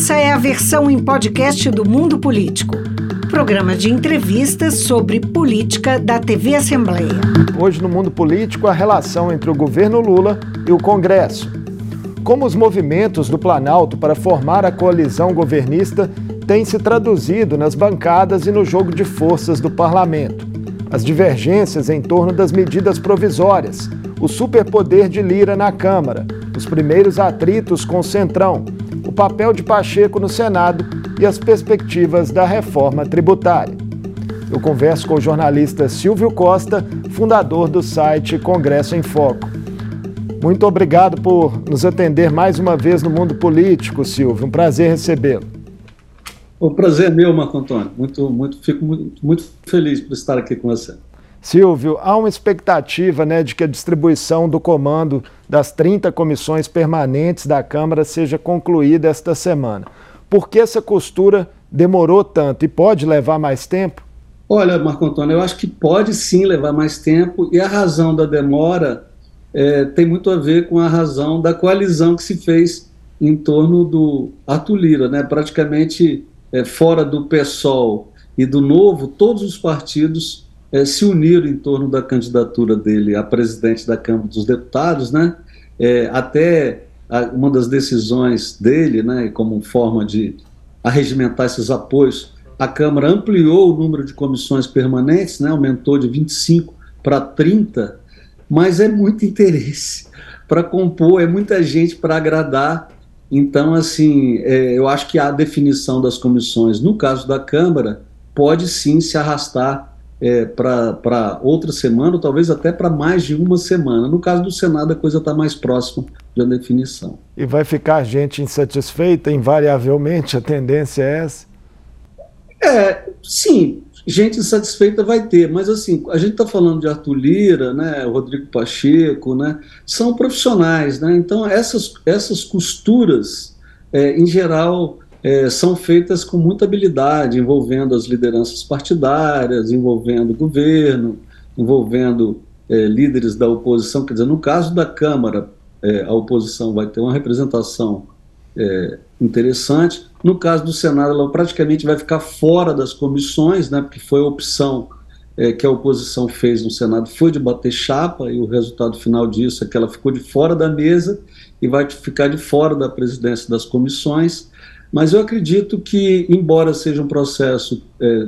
Essa é a versão em podcast do Mundo Político, programa de entrevistas sobre política da TV Assembleia. Hoje no Mundo Político, a relação entre o governo Lula e o Congresso. Como os movimentos do Planalto para formar a coalizão governista têm se traduzido nas bancadas e no jogo de forças do parlamento. As divergências em torno das medidas provisórias, o superpoder de Lira na Câmara, os primeiros atritos com o Centrão, papel de Pacheco no Senado e as perspectivas da reforma tributária. Eu converso com o jornalista Silvio Costa, fundador do site Congresso em Foco. Muito obrigado por nos atender mais uma vez no mundo político, Silvio. Um prazer recebê-lo. O prazer é meu, Marco Antônio. Muito, muito, fico muito, muito feliz por estar aqui com você. Silvio, há uma expectativa né, de que a distribuição do comando das 30 comissões permanentes da Câmara seja concluída esta semana. Por que essa costura demorou tanto e pode levar mais tempo? Olha, Marco Antônio, eu acho que pode sim levar mais tempo e a razão da demora é, tem muito a ver com a razão da coalizão que se fez em torno do Arthur Lira, né? praticamente é, fora do PSOL e do Novo, todos os partidos é, se uniram em torno da candidatura dele a presidente da Câmara dos Deputados, né? É, até a, uma das decisões dele, né, como forma de arregimentar esses apoios, a Câmara ampliou o número de comissões permanentes, né, aumentou de 25 para 30, mas é muito interesse para compor, é muita gente para agradar. Então, assim, é, eu acho que a definição das comissões, no caso da Câmara, pode sim se arrastar é, para outra semana, ou talvez até para mais de uma semana. No caso do Senado, a coisa está mais próxima de uma definição. E vai ficar gente insatisfeita, invariavelmente, a tendência é essa? É, sim, gente insatisfeita vai ter, mas assim, a gente está falando de Arthur Lira, né, Rodrigo Pacheco, né, são profissionais, né, então essas, essas costuras, é, em geral, é, são feitas com muita habilidade, envolvendo as lideranças partidárias, envolvendo o governo, envolvendo é, líderes da oposição. Quer dizer, no caso da Câmara, é, a oposição vai ter uma representação é, interessante. No caso do Senado, ela praticamente vai ficar fora das comissões, né, porque foi a opção é, que a oposição fez no Senado, foi de bater chapa, e o resultado final disso é que ela ficou de fora da mesa e vai ficar de fora da presidência das comissões. Mas eu acredito que, embora seja um processo é,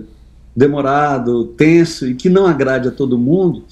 demorado, tenso e que não agrade a todo mundo,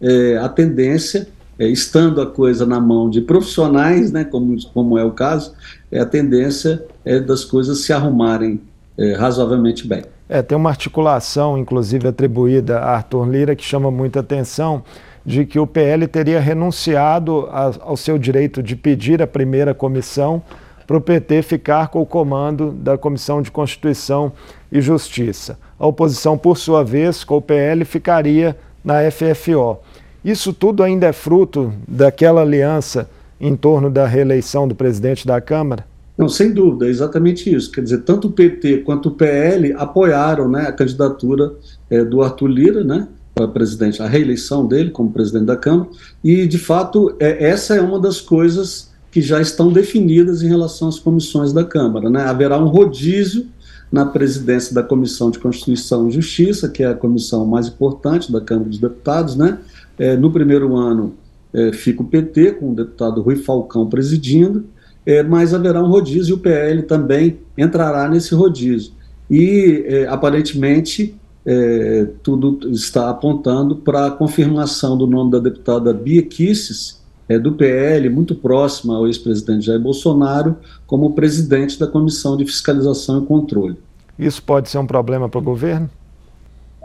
é, a tendência, é, estando a coisa na mão de profissionais, né, como, como é o caso, é, a tendência é das coisas se arrumarem é, razoavelmente bem. É, tem uma articulação, inclusive atribuída a Arthur Lira, que chama muita atenção, de que o PL teria renunciado a, ao seu direito de pedir a primeira comissão para o PT ficar com o comando da Comissão de Constituição e Justiça. A oposição, por sua vez, com o PL, ficaria na FFO. Isso tudo ainda é fruto daquela aliança em torno da reeleição do presidente da Câmara? Não, sem dúvida, é exatamente isso. Quer dizer, tanto o PT quanto o PL apoiaram né, a candidatura é, do Arthur Lira, né, para presidente, a reeleição dele como presidente da Câmara, e de fato é, essa é uma das coisas que já estão definidas em relação às comissões da Câmara. Né? Haverá um rodízio na presidência da Comissão de Constituição e Justiça, que é a comissão mais importante da Câmara dos Deputados. Né? É, no primeiro ano é, fica o PT, com o deputado Rui Falcão presidindo, é, mas haverá um rodízio e o PL também entrará nesse rodízio. E, é, aparentemente, é, tudo está apontando para a confirmação do nome da deputada Bia Kisses, é, do PL, muito próxima ao ex-presidente Jair Bolsonaro, como presidente da Comissão de Fiscalização e Controle. Isso pode ser um problema para o governo?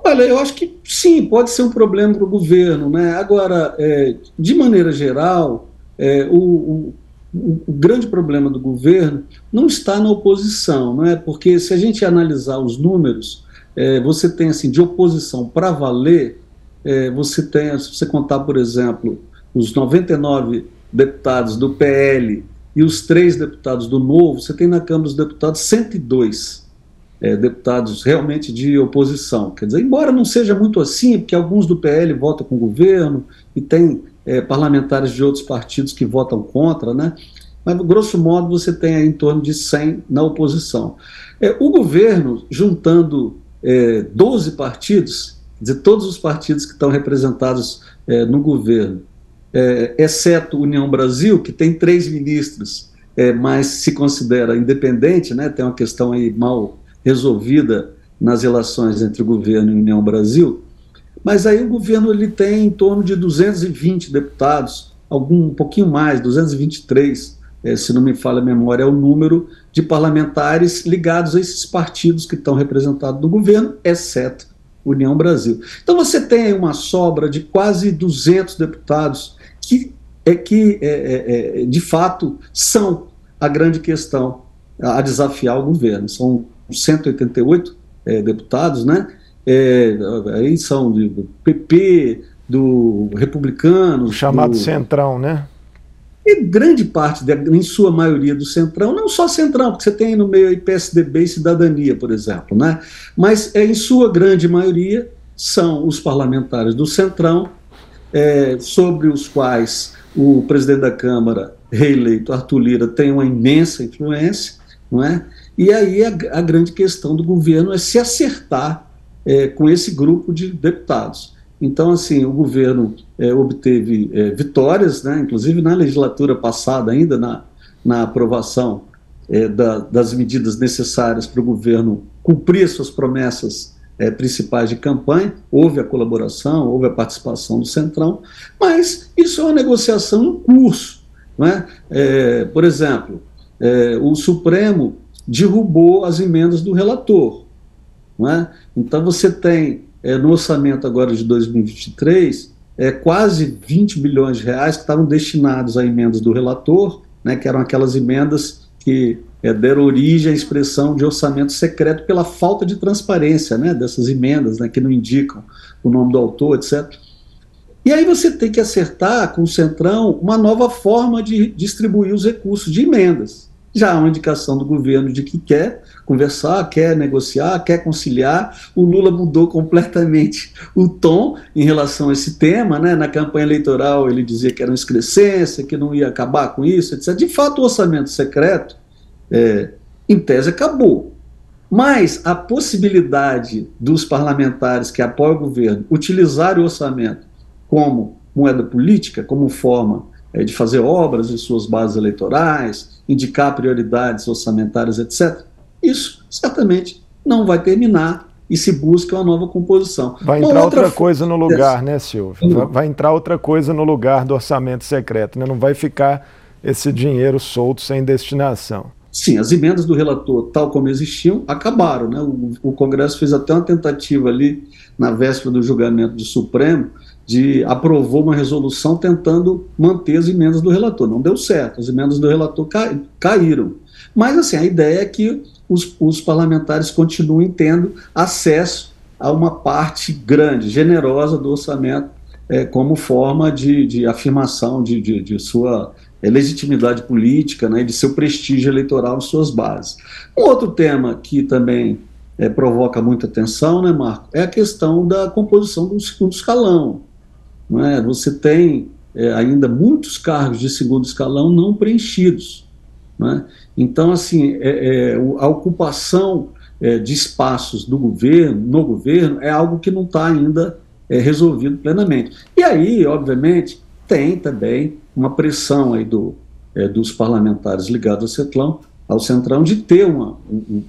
Olha, eu acho que sim, pode ser um problema para o governo. Né? Agora, é, de maneira geral, é, o, o, o, grande problema do governo não está na oposição, não é? porque se a gente analisar os números, é, você tem assim, de oposição para valer, é, você tem, se você contar, por exemplo, os 99 deputados do PL e os três deputados do Novo, você tem na Câmara dos Deputados 102 é, deputados realmente de oposição. Quer dizer, embora não seja muito assim, porque alguns do PL votam com o governo e tem é, parlamentares de outros partidos que votam contra, né? mas grosso modo você tem aí em torno de 100 na oposição. É, o governo, juntando é, 12 partidos, de todos os partidos que estão representados é, no governo, é, exceto União Brasil, que tem três ministros, é, mas se considera independente, né, tem uma questão aí mal resolvida nas relações entre o governo e União Brasil, mas aí o governo ele tem em torno de 220 deputados, algum um pouquinho mais, 223, é, se não me falha a memória, é o número de parlamentares ligados a esses partidos que estão representados no governo, exceto União Brasil. Então você tem aí uma sobra de quase 200 deputados que é que é, é, é, de fato são a grande questão a desafiar o governo. São 188 é, deputados, né? É, aí são do PP, do republicano, o chamado do, Centrão, né? E grande parte, de, em sua maioria, do Centrão, não só Centrão, porque você tem no meio aí PSDB e Cidadania, por exemplo, né? Mas é, em sua grande maioria são os parlamentares do Centrão, é, sobre os quais o presidente da Câmara, reeleito Arthur Lira, tem uma imensa influência, não é? E aí a, a grande questão do governo é se acertar é, com esse grupo de deputados. Então, assim, o governo é, obteve é, vitórias, né, inclusive na legislatura passada, ainda na, na aprovação é, da, das medidas necessárias para o governo cumprir suas promessas é, principais de campanha, houve a colaboração, houve a participação do Centrão, mas isso é uma negociação em curso. Né? É, por exemplo, é, o Supremo derrubou as emendas do relator. Né? Então você tem é, no orçamento agora de 2023 é, quase 20 bilhões de reais que estavam destinados a emendas do relator, né, que eram aquelas emendas que é, deram origem à expressão de orçamento secreto pela falta de transparência né, dessas emendas, né, que não indicam o nome do autor, etc. E aí você tem que acertar com o Centrão uma nova forma de distribuir os recursos de emendas. Já há uma indicação do governo de que quer conversar, quer negociar, quer conciliar. O Lula mudou completamente o tom em relação a esse tema. Né? Na campanha eleitoral ele dizia que era uma excrescência, que não ia acabar com isso, etc. De fato, o orçamento secreto é, em tese, acabou. Mas a possibilidade dos parlamentares que apoiam o governo utilizarem o orçamento como moeda política, como forma é, de fazer obras em suas bases eleitorais, indicar prioridades orçamentárias, etc., isso certamente não vai terminar e se busca uma nova composição. Vai entrar outra, outra coisa no lugar, né, Silvio? Vai, vai, entrar outra coisa no lugar do orçamento secreto, né? Não vai ficar esse dinheiro solto sem destinação. Sim, as emendas do relator, tal como existiam, acabaram. Né? O, o, Congresso fez até uma tentativa ali, na véspera do julgamento do Supremo, de aprovou uma resolução tentando manter as emendas do relator. Não deu certo, as emendas do relator ca, caíram. Mas, assim, a ideia é que os, os parlamentares continuem tendo acesso a uma parte grande, generosa do orçamento, é, como forma de, de afirmação de, de, de sua é, legitimidade política né, e de seu prestígio eleitoral em suas bases. Um outro tema que também é, provoca muita atenção, né, Marco, é a questão da composição do segundo escalão. Não é? Você tem é, ainda muitos cargos de segundo escalão não preenchidos. Né? Então, assim, é, é, a ocupação é, de espaços do governo, no governo, é algo que não está ainda resolvido plenamente. E aí, obviamente, tem também uma pressão aí do, é, dos parlamentares ligados ao Centrão, ao Centrão de ter uma,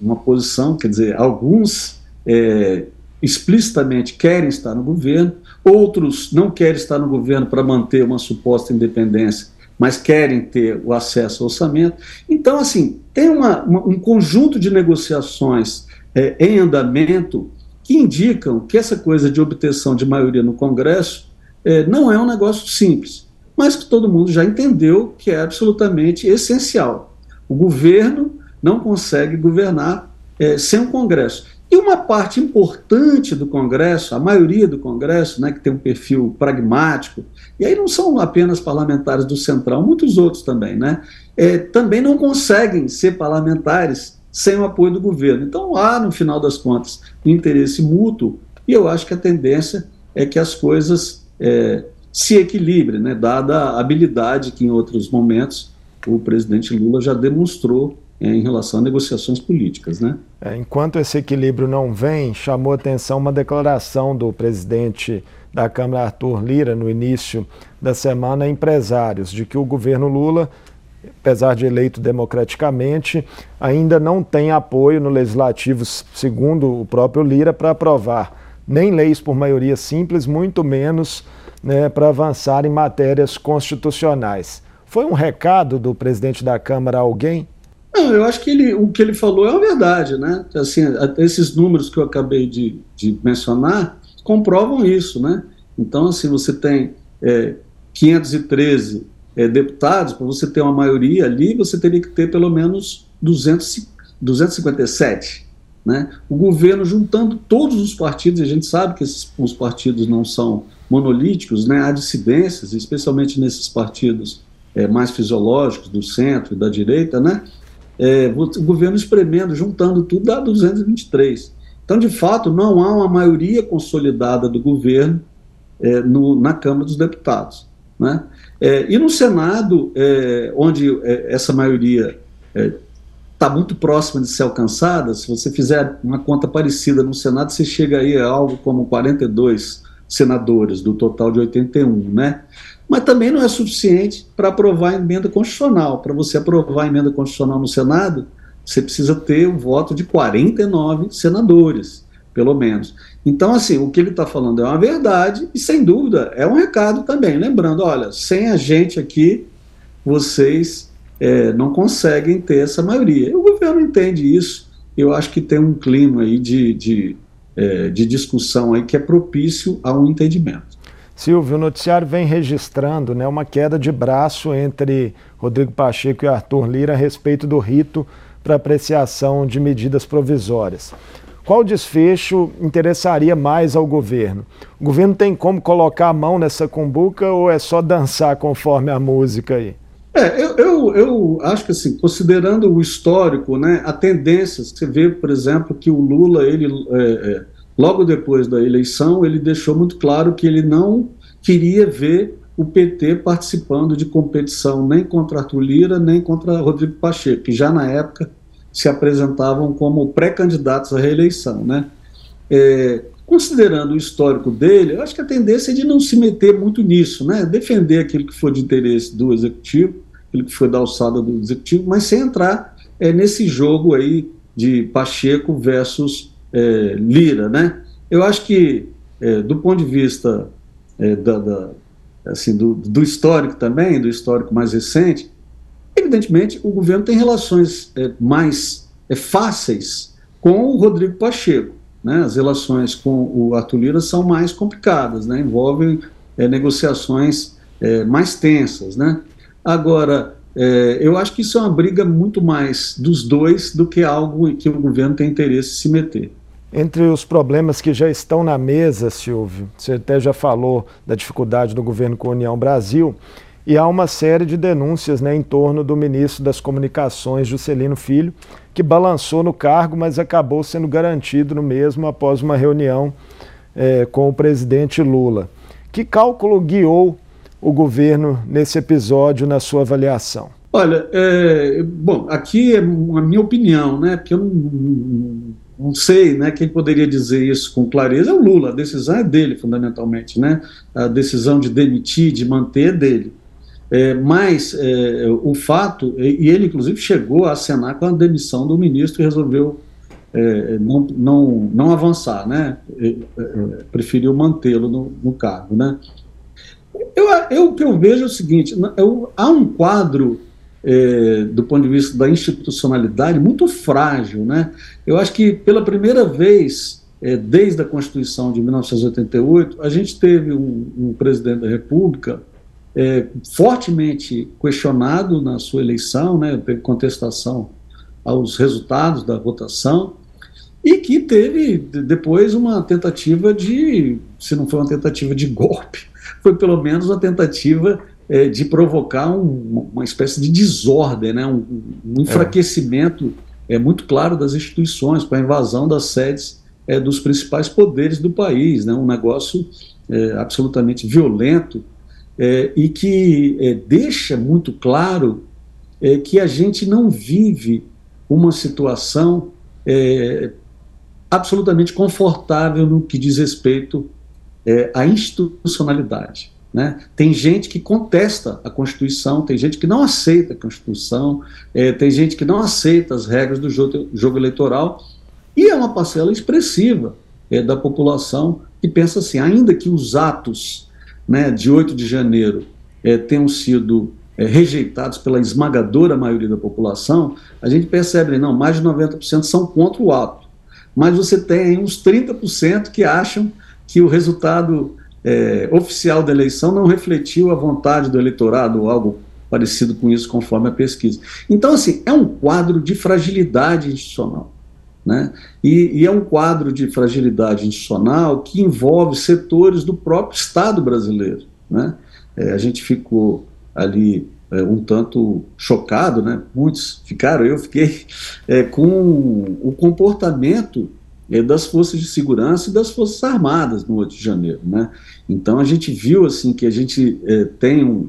uma posição, quer dizer, alguns é, explicitamente querem estar no governo, outros não querem estar no governo para manter uma suposta independência, mas querem ter o acesso ao orçamento. Então, assim, tem uma, uma, um conjunto de negociações é, em andamento que indicam que essa coisa de obtenção de maioria no Congresso é, não é um negócio simples mas que todo mundo já entendeu que é absolutamente essencial. O governo não consegue governar é, sem um Congresso. E uma parte importante do Congresso, a maioria do Congresso, né, que tem um perfil pragmático, e aí não são apenas parlamentares do Central, muitos outros também, né, é, também não conseguem ser parlamentares sem o apoio do governo. Então há, no final das contas, um interesse mútuo, e eu acho que a tendência é que as coisas é, se equilibre, né, dada a habilidade que em outros momentos o presidente Lula já demonstrou é, em relação a negociações políticas. Né? É, enquanto esse equilíbrio não vem, chamou atenção uma declaração do presidente da Câmara, Arthur Lira, no início da semana, a empresários, de que o governo Lula, apesar de eleito democraticamente, ainda não tem apoio no legislativo, segundo o próprio Lira, para aprovar nem leis por maioria simples, muito menos né, para avançar em matérias constitucionais. Foi um recado do presidente da Câmara a alguém? Não, eu acho que ele, o que ele falou é a verdade, né? Assim, esses números que eu acabei de, de mencionar comprovam isso, né? Então, assim, você tem é, 513 é, deputados, para você ter uma maioria ali, você teria que ter pelo menos 200, 257. Né? O governo juntando todos os partidos, e a gente sabe que esses, os partidos não são monolíticos, né? há dissidências, especialmente nesses partidos é, mais fisiológicos, do centro e da direita, né? É, o governo espremendo, juntando tudo, dá 223. Então, de fato, não há uma maioria consolidada do governo é, no, na Câmara dos Deputados. Né? É, e no Senado, é, onde é, essa maioria está muito próxima de ser alcançada, se você fizer uma conta parecida no Senado, você chega aí a algo como 42 senadores, do total de 81, né? Mas também não é suficiente para aprovar a emenda constitucional. Para você aprovar a emenda constitucional no Senado, você precisa ter o voto de 49 senadores, pelo menos. Então, assim, o que ele está falando é uma verdade e, sem dúvida, é um recado também. Lembrando, olha, sem a gente aqui, vocês é, não conseguem ter essa maioria. O governo entende isso. Eu acho que tem um clima aí de, de, é, de discussão aí que é propício a um entendimento. Silvio, o noticiário vem registrando né, uma queda de braço entre Rodrigo Pacheco e Arthur Lira a respeito do rito para apreciação de medidas provisórias. Qual desfecho interessaria mais ao governo? O governo tem como colocar a mão nessa cumbuca ou é só dançar conforme a música aí? É, eu, eu, eu acho que assim, considerando o histórico, né, a tendência, você vê, por exemplo, que o Lula, ele, é, é, logo depois da eleição, ele deixou muito claro que ele não queria ver o PT participando de competição nem contra Arthur Lira, nem contra Rodrigo Pacheco, que já na época se apresentavam como pré-candidatos à reeleição. Né? É, considerando o histórico dele, eu acho que a tendência é de não se meter muito nisso, né? defender aquilo que for de interesse do executivo, aquilo que foi da alçada do executivo, mas sem entrar é, nesse jogo aí de Pacheco versus é, Lira. Né? Eu acho que, é, do ponto de vista é, da, da, assim, do, do histórico também, do histórico mais recente, Evidentemente, o governo tem relações é, mais é, fáceis com o Rodrigo Pacheco. Né? As relações com o Arthur Lira são mais complicadas, né? envolvem é, negociações mais tensas. Né? Agora, é, eu acho que isso é uma briga muito mais dos dois do que algo que o governo tem interesse em se meter. Entre os problemas que já estão na mesa, Silvio, você até já falou da dificuldade do governo com a União Brasil, e há uma série de denúncias né, em torno do ministro das Comunicações, Juscelino Filho, que balançou no cargo, mas acabou sendo garantido no mesmo após uma reunião é, com o presidente Lula. Que cálculo guiou o governo nesse episódio, na sua avaliação? Olha, é, bom, aqui é a minha opinião, né? Porque eu não, não, sei, né? Quem poderia dizer isso com clareza é o Lula. A decisão é dele, fundamentalmente, né? A decisão de demitir, de manter é dele. É, mas é, o fato, e ele inclusive chegou a acenar com a demissão do ministro e resolveu é, não, não, não avançar, né? É, é, preferiu mantê-lo no, no, cargo. Né? Eu, eu, o que eu vejo é o seguinte: eu, há um quadro. É, do ponto de vista da institucionalidade, muito frágil. Né? Eu acho que, pela primeira vez, desde a Constituição de 1988, a gente teve um, um presidente da República é, fortemente questionado na sua eleição, né, teve contestação aos resultados da votação, e que teve depois uma tentativa de, se não foi uma tentativa de golpe, foi pelo menos uma tentativa é, de provocar um, uma espécie de desordem, né, um, um enfraquecimento é. é. muito claro das instituições, com a invasão das sedes é, dos principais poderes do país, né, um negócio é, absolutamente violento, é, e que é, deixa muito claro é, que a gente não vive uma situação é, absolutamente confortável no que diz respeito é, à institucionalidade. Né? Tem gente que contesta a Constituição, tem gente que não aceita a Constituição, é, tem gente que não aceita as regras do jogo, jogo eleitoral, e é uma parcela expressiva é, da população que pensa assim: ainda que os atos né, de 8 de janeiro é, tenham sido é, rejeitados pela esmagadora maioria da população, a gente percebe, não, mais de 90% são contra o ato. Mas você tem uns 30% que acham que o resultado é, oficial da eleição não refletiu a vontade do eleitorado ou algo parecido com isso, conforme a pesquisa. Então, assim, é um quadro de fragilidade institucional. Né? E, e, é um quadro de fragilidade institucional que envolve setores do próprio Estado brasileiro. Né? É, a gente ficou ali é, um tanto chocado, né? muitos ficaram, eu fiquei é, com o comportamento é, das forças de segurança e das forças armadas no 8 de janeiro, né? Então a gente viu assim que a gente é, tem um,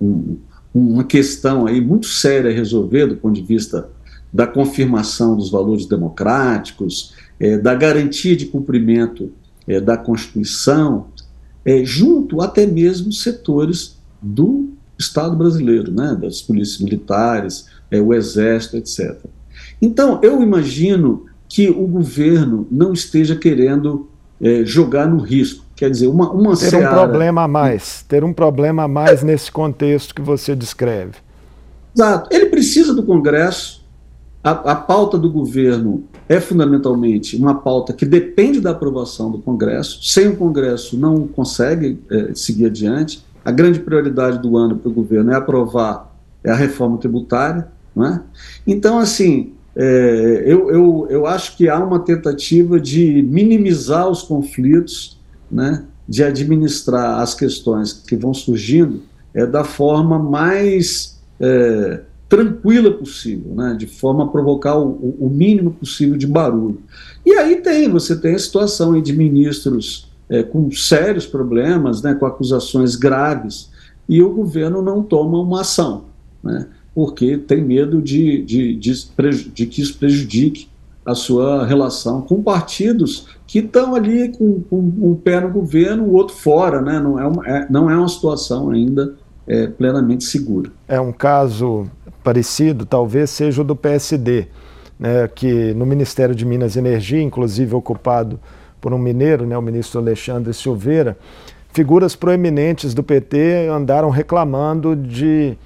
um, uma questão aí muito séria a resolver do ponto de vista da confirmação dos valores democráticos, é, da garantia de cumprimento é, da Constituição, junto até mesmo setores do Estado brasileiro, né? Das polícias militares, é, o Exército, etc. Então eu imagino que o governo não esteja querendo é, jogar no risco. Quer dizer, uma, uma Ter seara... um problema a mais, ter um problema a mais é. nesse contexto que você descreve. Exato. Ele precisa do Congresso. A, a pauta do governo é fundamentalmente uma pauta que depende da aprovação do Congresso. Sem o Congresso não consegue é, seguir adiante. A grande prioridade do ano para o governo é aprovar é a reforma tributária. Não é? Então, assim, é, eu, eu, eu acho que há uma tentativa de minimizar os conflitos, né, de administrar as questões que vão surgindo é, da forma mais é, tranquila possível, né, de forma a provocar o, o, mínimo possível de barulho. E aí tem, você tem a situação de ministros é, com sérios problemas, né, com acusações graves, e o governo não toma uma ação. Né? porque tem medo de, de, de, de que isso prejudique a sua relação com partidos que estão ali com, com, um pé no governo, o outro fora, né? não, é uma, é, não é uma situação ainda é, plenamente segura. É um caso parecido, talvez seja o do PSD, né, que no Ministério de Minas e Energia, inclusive ocupado por um mineiro, né, o ministro Alexandre Silveira, figuras proeminentes do PT andaram reclamando de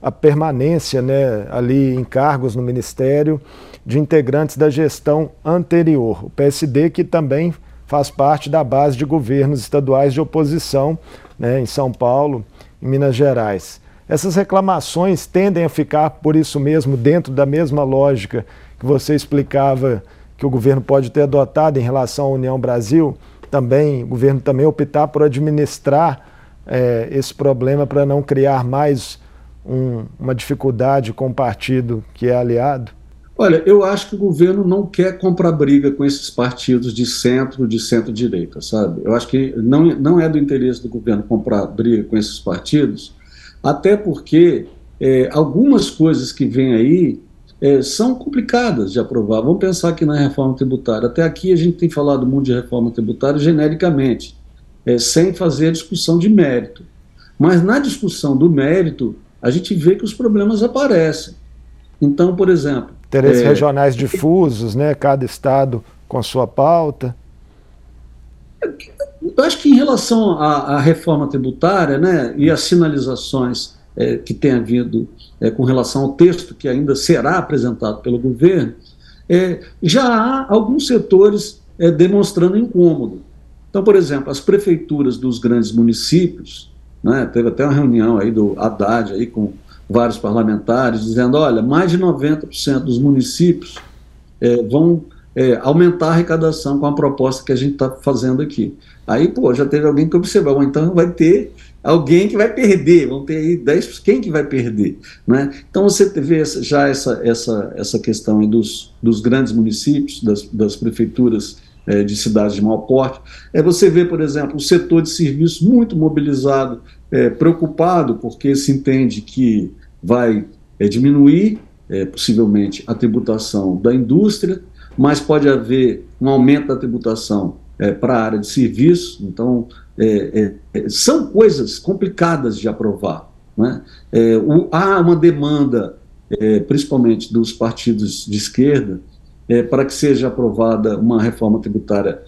a permanência né, ali em cargos no Ministério de integrantes da gestão anterior. O PSD, que também faz parte da base de governos estaduais de oposição né, em São Paulo e Minas Gerais. Essas reclamações tendem a ficar, por isso mesmo, dentro da mesma lógica que você explicava que o governo pode ter adotado em relação à União Brasil, também o governo também optar por administrar é, esse problema para não criar mais um, uma dificuldade com o partido que é aliado? Olha, eu acho que o governo não quer comprar briga com esses partidos de centro, de centro-direita, sabe? Eu acho que não, não é do interesse do governo comprar briga com esses partidos, até porque é, algumas coisas que vêm aí é, são complicadas de aprovar. Vamos pensar aqui na reforma tributária. Até aqui a gente tem falado muito de reforma tributária genericamente, é, sem fazer a discussão de mérito. Mas na discussão do mérito, a gente vê que os problemas aparecem. Então, por exemplo. Interesses é, regionais difusos, né? Cada estado com a sua pauta. Eu acho que em relação à, à reforma tributária né, e às sinalizações é, que tem havido é, com relação ao texto que ainda será apresentado pelo governo, é, já há alguns setores é, demonstrando incômodo. Então, por exemplo, as prefeituras dos grandes municípios, né? Teve até uma reunião aí do Haddad aí com vários parlamentares dizendo, olha, mais de 90% dos municípios é, vão é, aumentar a arrecadação com a proposta que a gente está fazendo aqui. Aí, pô, já teve alguém que observou, então vai ter alguém que vai perder, vão ter aí 10%, quem que vai perder? Né? Então você vê já essa, essa, essa questão dos, dos grandes municípios, das, das prefeituras é, de cidades de maior porte, é você vê, por exemplo, o setor de serviços muito mobilizado, é, preocupado porque se entende que vai é, diminuir, é, possivelmente, a tributação da indústria, mas pode haver um aumento da tributação é, para a área de serviços. Então, é, é, são coisas complicadas de aprovar. Né? O, há uma demanda, principalmente dos partidos de esquerda, para que seja aprovada uma reforma tributária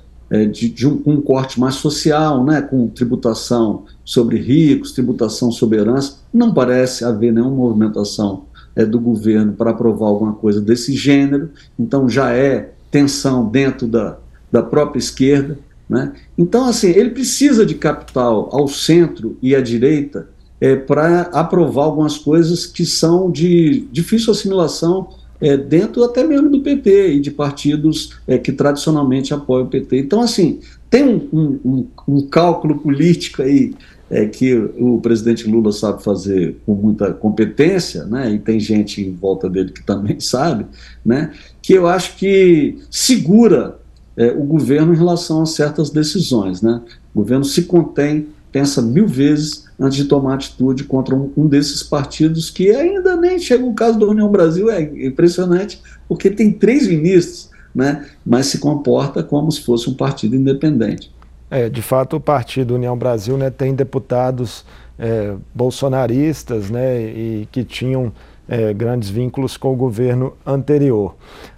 de, de um, um, corte mais social, né, com tributação sobre ricos, tributação sobre herança. Não parece haver nenhuma movimentação é, do governo para aprovar alguma coisa desse gênero, então já é tensão dentro da, da própria esquerda. Né? Então, assim, ele precisa de capital ao centro e à direita é, para aprovar algumas coisas que são de difícil assimilação é, dentro até mesmo do PT e de partidos é, que tradicionalmente apoiam o PT. Então, assim, tem um, um, um cálculo político aí é, que o presidente Lula sabe fazer com muita competência, né, e tem gente em volta dele que também sabe, né, que eu acho que segura é, o governo em relação a certas decisões. Né? O governo se contém, pensa mil vezes antes de tomar atitude contra um, um desses partidos que ainda nem chega o caso da União Brasil, é impressionante, porque tem três ministros, né, mas se comporta como se fosse um partido independente. É, de fato, o Partido União Brasil né, tem deputados é, bolsonaristas né, e que tinham é, grandes vínculos com o governo anterior.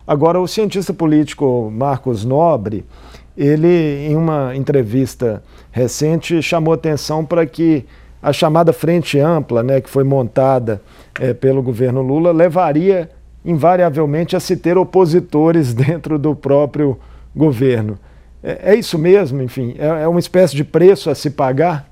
Agora, o cientista político Marcos Nobre, ele, em uma entrevista recente, chamou atenção para que a chamada Frente Ampla, né, que foi montada é, pelo governo Lula, levaria invariavelmente a se ter opositores dentro do próprio governo. É, é isso mesmo, enfim, é, é, uma espécie de preço a se pagar?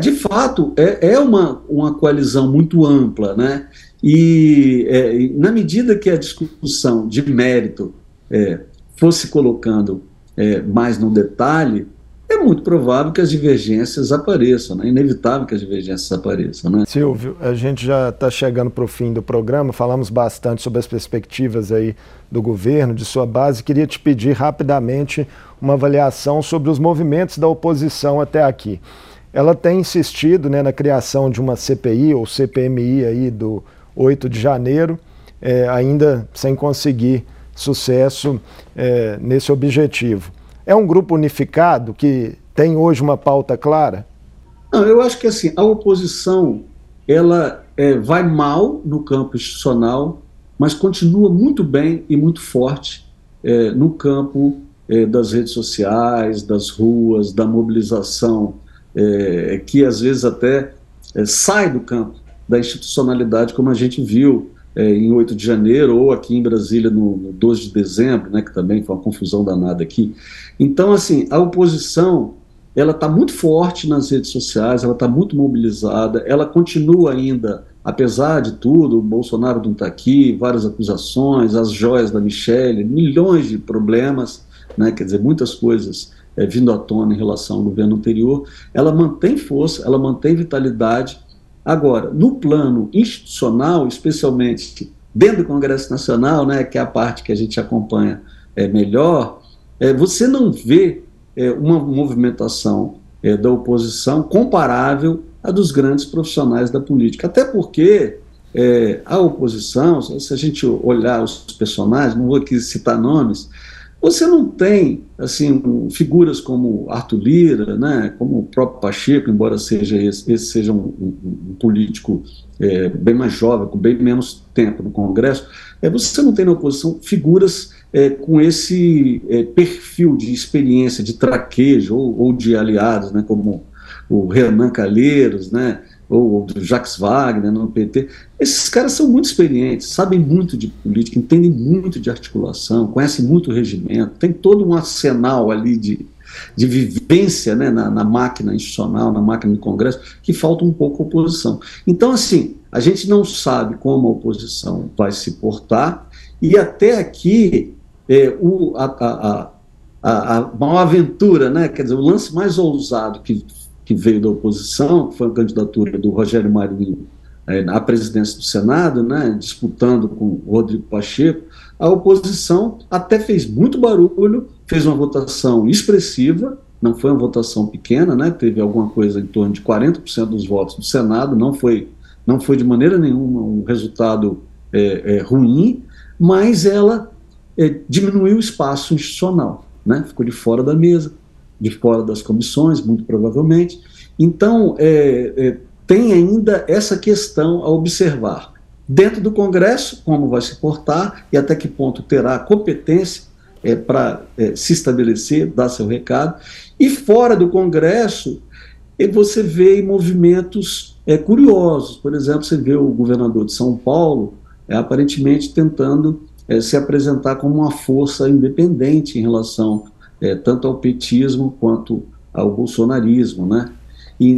De fato, é, é uma, uma coalizão muito ampla, né? E é, na medida que a discussão de mérito é, fosse colocando é, mais no detalhe, é muito provável que as divergências apareçam, né? é inevitável que as divergências apareçam. Né? Silvio, a gente já está chegando para o fim do programa, falamos bastante sobre as perspectivas aí do governo, de sua base. Queria te pedir rapidamente uma avaliação sobre os movimentos da oposição até aqui. Ela tem insistido né, na criação de uma CPI ou CPMI aí do 8 de janeiro, é, ainda sem conseguir sucesso é, nesse objetivo. É um grupo unificado que tem hoje uma pauta clara? Não, eu acho que assim, a oposição ela é, vai mal no campo institucional, mas continua muito bem e muito forte é, no campo é, das redes sociais, das ruas, da mobilização, é, que às vezes até é, sai do campo da institucionalidade, como a gente viu é, em 8 de janeiro, ou aqui em Brasília no, no 12 de dezembro, né, que também foi uma confusão danada aqui. Então, assim, a oposição ela está muito forte nas redes sociais, ela está muito mobilizada, ela continua ainda, apesar de tudo, o Bolsonaro não está aqui, várias acusações, as joias da Michelle, milhões de problemas, né, quer dizer, muitas coisas é, vindo à tona em relação ao governo anterior, ela mantém força, ela mantém vitalidade, Agora, no plano institucional, especialmente dentro do Congresso Nacional, né, que é a parte que a gente acompanha é, melhor, é, você não vê é, uma movimentação é, da oposição comparável à dos grandes profissionais da política. Até porque é, a oposição, se a gente olhar os personagens, não vou aqui citar nomes, você não tem assim figuras como Arthur Lira, né, como o próprio Pacheco, embora seja esse, esse seja um, um, um político é, bem mais jovem, com bem menos tempo no Congresso, é, você não tem na oposição figuras é, com esse é, perfil de experiência, de traquejo ou, ou de aliados, né, como o Renan Calheiros, né, ou do Jacques Wagner no PT. Esses caras são muito experientes, sabem muito de política, entendem muito de articulação, conhecem muito o regimento, tem todo um arsenal ali de, de vivência né, na, na, máquina institucional, na máquina do Congresso, que falta um pouco a oposição. Então, assim, a gente não sabe como a oposição vai se portar, e até aqui é, o, a, a, a, a aventura, né, quer dizer, o lance mais ousado que que veio da oposição, que foi a candidatura do Rogério Marinho é, à presidência do Senado, né, disputando com Rodrigo Pacheco, a oposição até fez muito barulho, fez uma votação expressiva, não foi uma votação pequena, né, teve alguma coisa em torno de 40% dos votos do Senado, não foi não foi de maneira nenhuma um resultado é, é, ruim, mas ela é, diminuiu o espaço institucional, né? ficou de fora da mesa, de fora das comissões, muito provavelmente. Então, é, é, tem ainda essa questão a observar. Dentro do Congresso, como vai se portar e até que ponto terá competência é, para é, se estabelecer, dar seu recado. E fora do Congresso, você vê movimentos é, curiosos. Por exemplo, você vê o governador de São Paulo é, aparentemente tentando se apresentar como uma força independente em relação é, tanto ao petismo quanto ao bolsonarismo, né? E,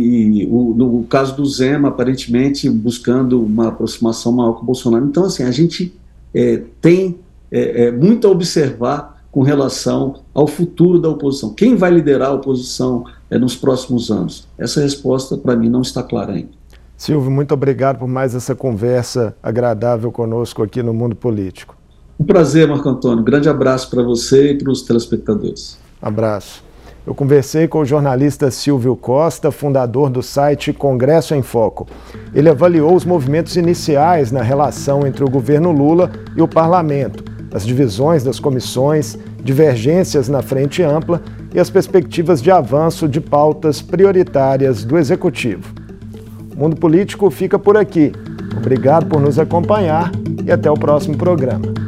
e o, no caso do Zema, aparentemente buscando uma aproximação maior com o Bolsonaro. Então, assim, a gente é, tem é, é, muito a observar com relação ao futuro da oposição. Quem vai liderar a oposição é, nos próximos anos? Essa resposta, para mim, não está clara ainda. Silvio, muito obrigado por mais essa conversa agradável conosco aqui no Mundo Político. Um prazer, Marco Antônio. Grande abraço para você e para os telespectadores. Abraço. Eu conversei com o jornalista Silvio Costa, fundador do site Congresso em Foco. Ele avaliou os movimentos iniciais na relação entre o governo Lula e o parlamento, as divisões das comissões, divergências na frente ampla e as perspectivas de avanço de pautas prioritárias do executivo. O Mundo Político fica por aqui. Obrigado por nos acompanhar e até o próximo programa.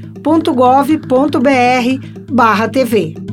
almg.gov.br/tv.